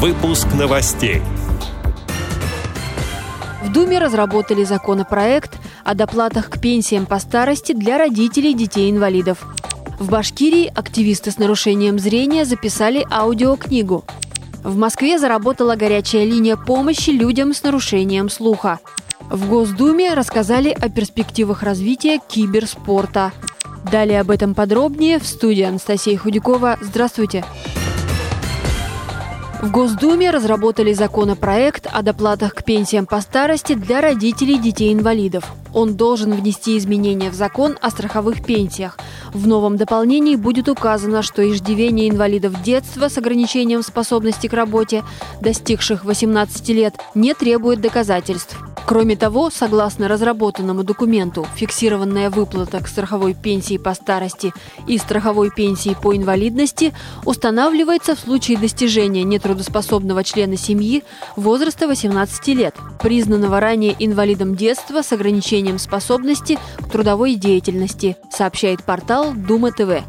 Выпуск новостей. В Думе разработали законопроект о доплатах к пенсиям по старости для родителей детей-инвалидов. В Башкирии активисты с нарушением зрения записали аудиокнигу. В Москве заработала горячая линия помощи людям с нарушением слуха. В Госдуме рассказали о перспективах развития киберспорта. Далее об этом подробнее в студии Анастасия Худякова. Здравствуйте! В Госдуме разработали законопроект о доплатах к пенсиям по старости для родителей детей-инвалидов. Он должен внести изменения в закон о страховых пенсиях. В новом дополнении будет указано, что иждивение инвалидов детства с ограничением способности к работе, достигших 18 лет, не требует доказательств. Кроме того, согласно разработанному документу, фиксированная выплата к страховой пенсии по старости и страховой пенсии по инвалидности устанавливается в случае достижения нетрудоспособного члена семьи возраста 18 лет, признанного ранее инвалидом детства с ограничением способности к трудовой деятельности, сообщает портал Дума ТВ.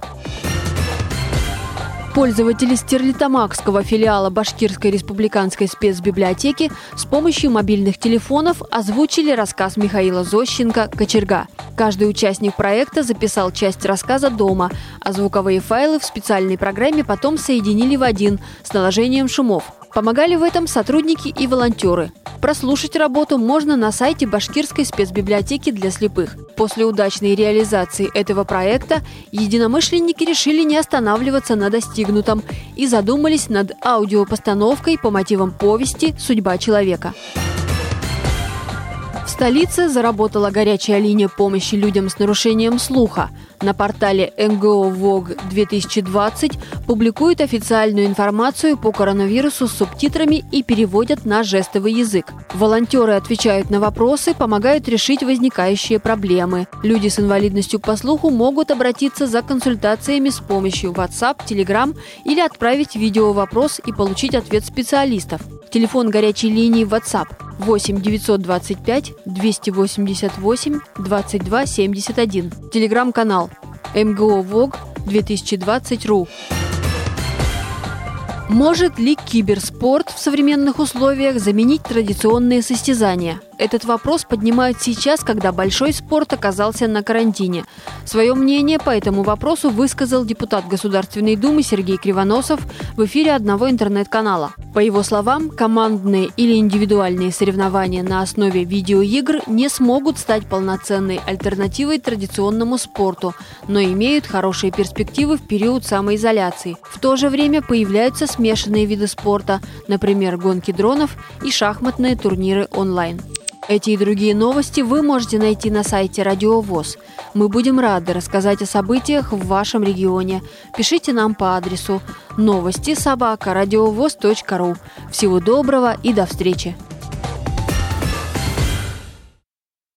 Пользователи Стерлитамакского филиала Башкирской республиканской спецбиблиотеки с помощью мобильных телефонов озвучили рассказ Михаила Зощенко «Кочерга». Каждый участник проекта записал часть рассказа дома, а звуковые файлы в специальной программе потом соединили в один с наложением шумов. Помогали в этом сотрудники и волонтеры. Прослушать работу можно на сайте Башкирской спецбиблиотеки для слепых. После удачной реализации этого проекта единомышленники решили не останавливаться на достигнутом и задумались над аудиопостановкой по мотивам повести «Судьба человека». В столице заработала горячая линия помощи людям с нарушением слуха. На портале МГО ВОГ-2020 публикуют официальную информацию по коронавирусу с субтитрами и переводят на жестовый язык. Волонтеры отвечают на вопросы, помогают решить возникающие проблемы. Люди с инвалидностью по слуху могут обратиться за консультациями с помощью WhatsApp, Telegram или отправить видеовопрос и получить ответ специалистов. Телефон горячей линии WhatsApp 8 925 288 22 71. Телеграм-канал МГО ВОГ 2020.ру. Может ли киберспорт в современных условиях заменить традиционные состязания? Этот вопрос поднимают сейчас, когда большой спорт оказался на карантине. Свое мнение по этому вопросу высказал депутат Государственной Думы Сергей Кривоносов в эфире одного интернет-канала. По его словам, командные или индивидуальные соревнования на основе видеоигр не смогут стать полноценной альтернативой традиционному спорту, но имеют хорошие перспективы в период самоизоляции. В то же время появляются смешанные виды спорта, например, гонки дронов и шахматные турниры онлайн. Эти и другие новости вы можете найти на сайте Радио ВОЗ. Мы будем рады рассказать о событиях в вашем регионе. Пишите нам по адресу новости собака ру. Всего доброго и до встречи!